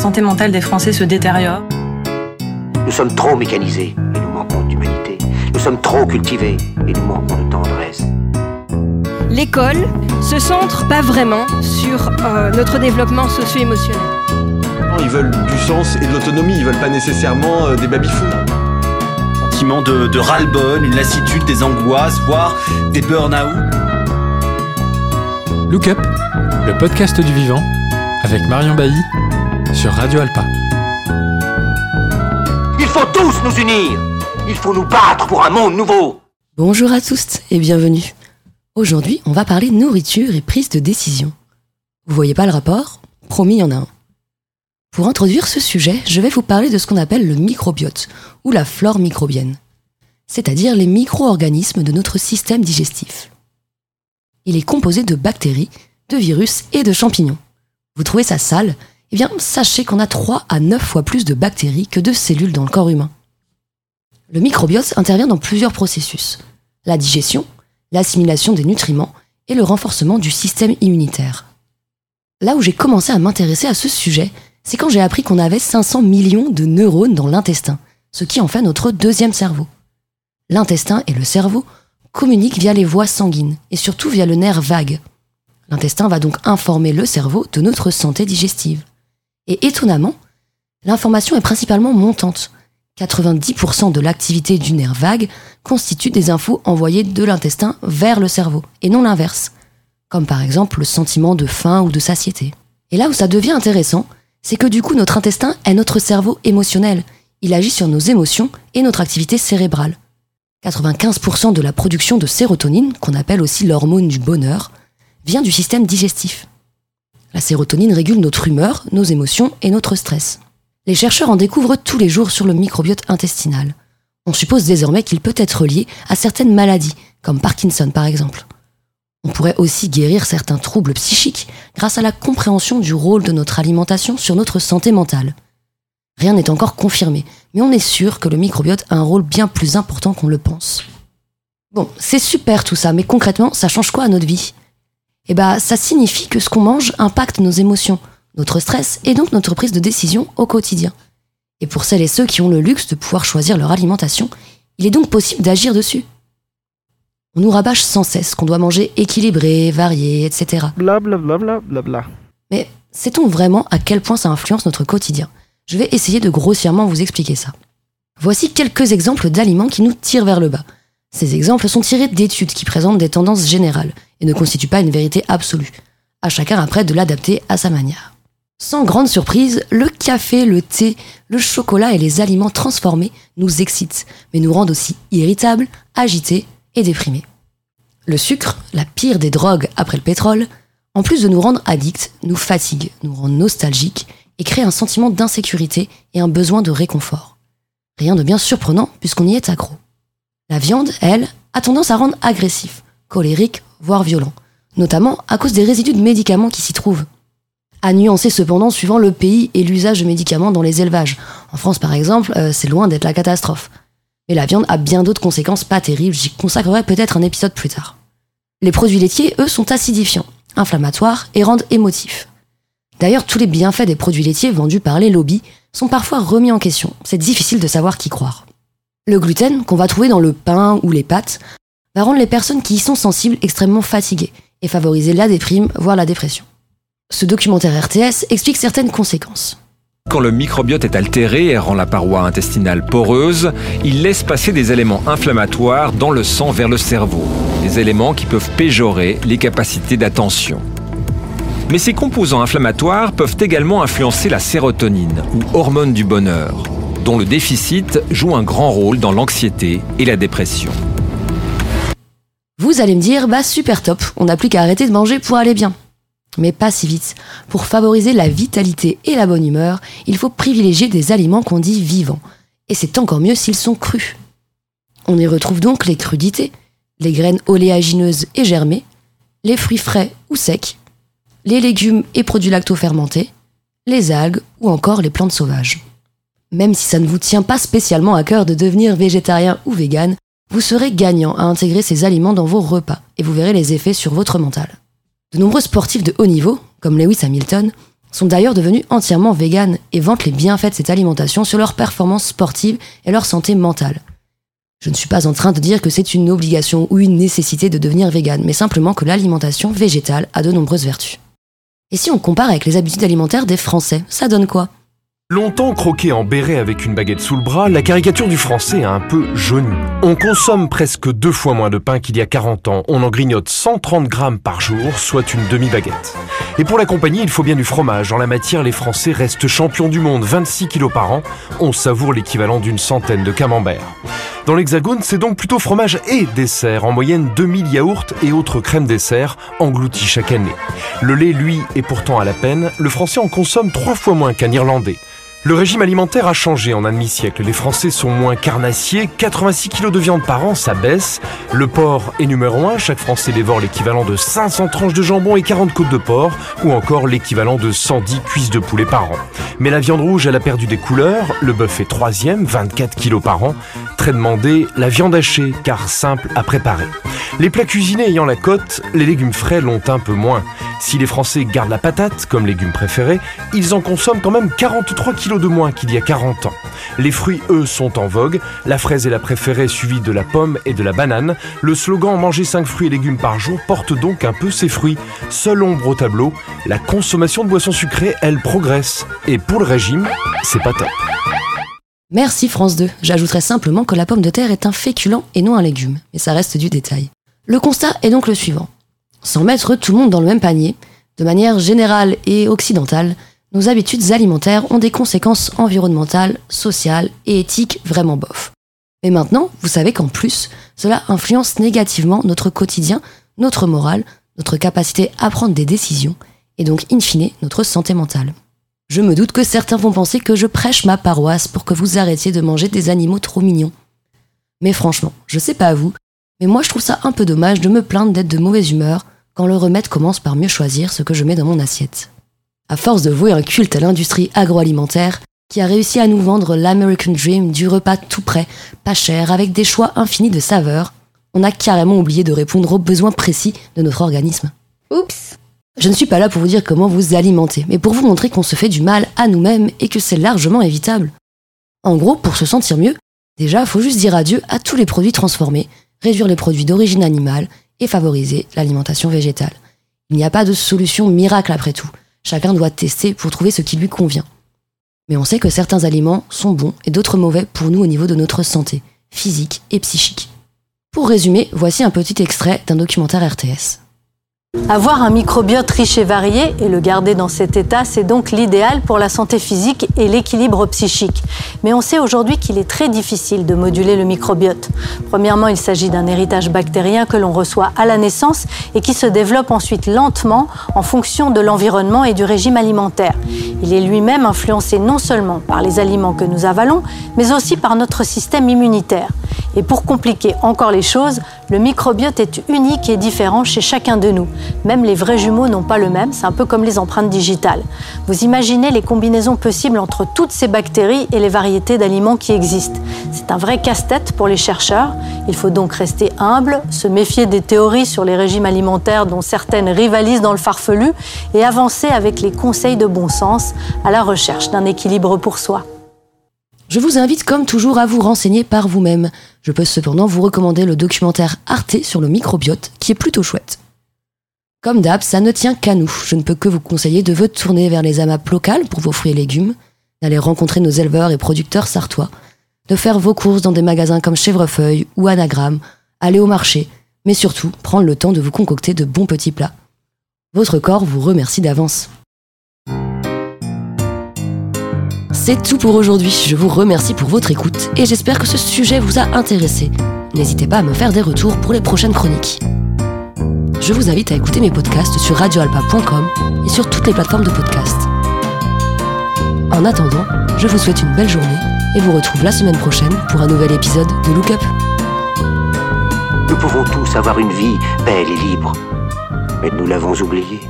santé mentale des Français se détériore. Nous sommes trop mécanisés et nous manquons d'humanité. Nous sommes trop cultivés et nous manquons de tendresse. L'école se centre pas vraiment sur euh, notre développement socio-émotionnel. Ils veulent du sens et de l'autonomie, ils veulent pas nécessairement euh, des baby-fous. Sentiment de, de ras-le-bol, une lassitude, des angoisses, voire des burn-out. Look Up, le podcast du vivant, avec Marion Bailly sur Radio Alpa. Il faut tous nous unir. Il faut nous battre pour un monde nouveau. Bonjour à tous et bienvenue. Aujourd'hui, on va parler nourriture et prise de décision. Vous voyez pas le rapport? Promis, il y en a un. Pour introduire ce sujet, je vais vous parler de ce qu'on appelle le microbiote, ou la flore microbienne, c'est-à-dire les micro-organismes de notre système digestif. Il est composé de bactéries, de virus et de champignons. Vous trouvez ça sale? Eh bien, sachez qu'on a 3 à 9 fois plus de bactéries que de cellules dans le corps humain. Le microbiote intervient dans plusieurs processus. La digestion, l'assimilation des nutriments et le renforcement du système immunitaire. Là où j'ai commencé à m'intéresser à ce sujet, c'est quand j'ai appris qu'on avait 500 millions de neurones dans l'intestin, ce qui en fait notre deuxième cerveau. L'intestin et le cerveau communiquent via les voies sanguines et surtout via le nerf vague. L'intestin va donc informer le cerveau de notre santé digestive. Et étonnamment, l'information est principalement montante. 90% de l'activité du nerf vague constitue des infos envoyées de l'intestin vers le cerveau, et non l'inverse, comme par exemple le sentiment de faim ou de satiété. Et là où ça devient intéressant, c'est que du coup notre intestin est notre cerveau émotionnel. Il agit sur nos émotions et notre activité cérébrale. 95% de la production de sérotonine, qu'on appelle aussi l'hormone du bonheur, vient du système digestif. La sérotonine régule notre humeur, nos émotions et notre stress. Les chercheurs en découvrent tous les jours sur le microbiote intestinal. On suppose désormais qu'il peut être lié à certaines maladies, comme Parkinson par exemple. On pourrait aussi guérir certains troubles psychiques grâce à la compréhension du rôle de notre alimentation sur notre santé mentale. Rien n'est encore confirmé, mais on est sûr que le microbiote a un rôle bien plus important qu'on le pense. Bon, c'est super tout ça, mais concrètement, ça change quoi à notre vie? Eh bah, ça signifie que ce qu'on mange impacte nos émotions, notre stress et donc notre prise de décision au quotidien. Et pour celles et ceux qui ont le luxe de pouvoir choisir leur alimentation, il est donc possible d'agir dessus. On nous rabâche sans cesse qu'on doit manger équilibré, varié, etc. Blablabla. Bla, bla, Mais sait-on vraiment à quel point ça influence notre quotidien? Je vais essayer de grossièrement vous expliquer ça. Voici quelques exemples d'aliments qui nous tirent vers le bas. Ces exemples sont tirés d'études qui présentent des tendances générales et ne constituent pas une vérité absolue. À chacun après de l'adapter à sa manière. Sans grande surprise, le café, le thé, le chocolat et les aliments transformés nous excitent, mais nous rendent aussi irritables, agités et déprimés. Le sucre, la pire des drogues après le pétrole, en plus de nous rendre addicts, nous fatigue, nous rend nostalgiques et crée un sentiment d'insécurité et un besoin de réconfort. Rien de bien surprenant puisqu'on y est accro. La viande, elle, a tendance à rendre agressif, colérique, voire violent, notamment à cause des résidus de médicaments qui s'y trouvent. À nuancer cependant suivant le pays et l'usage de médicaments dans les élevages. En France par exemple, euh, c'est loin d'être la catastrophe. Mais la viande a bien d'autres conséquences pas terribles, j'y consacrerai peut-être un épisode plus tard. Les produits laitiers, eux, sont acidifiants, inflammatoires et rendent émotifs. D'ailleurs, tous les bienfaits des produits laitiers vendus par les lobbies sont parfois remis en question. C'est difficile de savoir qui croire. Le gluten, qu'on va trouver dans le pain ou les pâtes, va rendre les personnes qui y sont sensibles extrêmement fatiguées et favoriser la déprime, voire la dépression. Ce documentaire RTS explique certaines conséquences. Quand le microbiote est altéré et rend la paroi intestinale poreuse, il laisse passer des éléments inflammatoires dans le sang vers le cerveau, des éléments qui peuvent péjorer les capacités d'attention. Mais ces composants inflammatoires peuvent également influencer la sérotonine, ou hormone du bonheur, dont le déficit joue un grand rôle dans l'anxiété et la dépression. Vous allez me dire, bah super top, on n'a plus qu'à arrêter de manger pour aller bien. Mais pas si vite. Pour favoriser la vitalité et la bonne humeur, il faut privilégier des aliments qu'on dit vivants. Et c'est encore mieux s'ils sont crus. On y retrouve donc les crudités, les graines oléagineuses et germées, les fruits frais ou secs, les légumes et produits lacto-fermentés, les algues ou encore les plantes sauvages. Même si ça ne vous tient pas spécialement à cœur de devenir végétarien ou vegan, vous serez gagnant à intégrer ces aliments dans vos repas et vous verrez les effets sur votre mental. De nombreux sportifs de haut niveau, comme Lewis Hamilton, sont d'ailleurs devenus entièrement véganes et vantent les bienfaits de cette alimentation sur leur performance sportive et leur santé mentale. Je ne suis pas en train de dire que c'est une obligation ou une nécessité de devenir végane, mais simplement que l'alimentation végétale a de nombreuses vertus. Et si on compare avec les habitudes alimentaires des Français, ça donne quoi? Longtemps croqué en béret avec une baguette sous le bras, la caricature du français a un peu jauni. On consomme presque deux fois moins de pain qu'il y a 40 ans. On en grignote 130 grammes par jour, soit une demi-baguette. Et pour la compagnie, il faut bien du fromage. En la matière, les Français restent champions du monde, 26 kilos par an. On savoure l'équivalent d'une centaine de camemberts. Dans l'Hexagone, c'est donc plutôt fromage et dessert, en moyenne 2000 yaourts et autres crèmes dessert engloutis chaque année. Le lait, lui, est pourtant à la peine. Le Français en consomme trois fois moins qu'un Irlandais. Le régime alimentaire a changé en un demi-siècle. Les Français sont moins carnassiers. 86 kilos de viande par an, ça baisse. Le porc est numéro 1. Chaque Français dévore l'équivalent de 500 tranches de jambon et 40 côtes de porc, ou encore l'équivalent de 110 cuisses de poulet par an. Mais la viande rouge, elle a perdu des couleurs. Le bœuf est troisième, 24 kilos par an. Très demandé, la viande hachée, car simple à préparer. Les plats cuisinés ayant la cote, les légumes frais l'ont un peu moins. Si les Français gardent la patate comme légume préféré, ils en consomment quand même 43 kilos de moins qu'il y a 40 ans. Les fruits, eux, sont en vogue. La fraise est la préférée, suivie de la pomme et de la banane. Le slogan Manger 5 fruits et légumes par jour porte donc un peu ses fruits. Seule ombre au tableau, la consommation de boissons sucrées, elle progresse. Et pour le régime, c'est pas top. Merci France 2. J'ajouterais simplement que la pomme de terre est un féculent et non un légume. Mais ça reste du détail. Le constat est donc le suivant. Sans mettre tout le monde dans le même panier, de manière générale et occidentale, nos habitudes alimentaires ont des conséquences environnementales, sociales et éthiques vraiment bof. Mais maintenant, vous savez qu'en plus, cela influence négativement notre quotidien, notre morale, notre capacité à prendre des décisions, et donc in fine notre santé mentale. Je me doute que certains vont penser que je prêche ma paroisse pour que vous arrêtiez de manger des animaux trop mignons. Mais franchement, je sais pas vous, mais moi je trouve ça un peu dommage de me plaindre d'être de mauvaise humeur quand le remède commence par mieux choisir ce que je mets dans mon assiette. À force de vouer un culte à l'industrie agroalimentaire, qui a réussi à nous vendre l'American Dream du repas tout prêt, pas cher, avec des choix infinis de saveurs, on a carrément oublié de répondre aux besoins précis de notre organisme. Oups Je ne suis pas là pour vous dire comment vous alimenter, mais pour vous montrer qu'on se fait du mal à nous-mêmes et que c'est largement évitable. En gros, pour se sentir mieux, déjà, faut juste dire adieu à tous les produits transformés, réduire les produits d'origine animale et favoriser l'alimentation végétale. Il n'y a pas de solution miracle après tout. Chacun doit tester pour trouver ce qui lui convient. Mais on sait que certains aliments sont bons et d'autres mauvais pour nous au niveau de notre santé, physique et psychique. Pour résumer, voici un petit extrait d'un documentaire RTS. Avoir un microbiote riche et varié et le garder dans cet état, c'est donc l'idéal pour la santé physique et l'équilibre psychique. Mais on sait aujourd'hui qu'il est très difficile de moduler le microbiote. Premièrement, il s'agit d'un héritage bactérien que l'on reçoit à la naissance et qui se développe ensuite lentement en fonction de l'environnement et du régime alimentaire. Il est lui-même influencé non seulement par les aliments que nous avalons, mais aussi par notre système immunitaire. Et pour compliquer encore les choses, le microbiote est unique et différent chez chacun de nous. Même les vrais jumeaux n'ont pas le même, c'est un peu comme les empreintes digitales. Vous imaginez les combinaisons possibles entre toutes ces bactéries et les variétés d'aliments qui existent. C'est un vrai casse-tête pour les chercheurs. Il faut donc rester humble, se méfier des théories sur les régimes alimentaires dont certaines rivalisent dans le farfelu et avancer avec les conseils de bon sens à la recherche d'un équilibre pour soi. Je vous invite comme toujours à vous renseigner par vous-même. Je peux cependant vous recommander le documentaire Arte sur le microbiote, qui est plutôt chouette. Comme d'hab, ça ne tient qu'à nous. Je ne peux que vous conseiller de vous tourner vers les AMAP locales pour vos fruits et légumes, d'aller rencontrer nos éleveurs et producteurs sartois, de faire vos courses dans des magasins comme Chèvrefeuille ou Anagramme, aller au marché, mais surtout prendre le temps de vous concocter de bons petits plats. Votre corps vous remercie d'avance. C'est tout pour aujourd'hui. Je vous remercie pour votre écoute et j'espère que ce sujet vous a intéressé. N'hésitez pas à me faire des retours pour les prochaines chroniques. Je vous invite à écouter mes podcasts sur radioalpa.com et sur toutes les plateformes de podcast. En attendant, je vous souhaite une belle journée et vous retrouve la semaine prochaine pour un nouvel épisode de Look Up. Nous pouvons tous avoir une vie belle et libre, mais nous l'avons oubliée.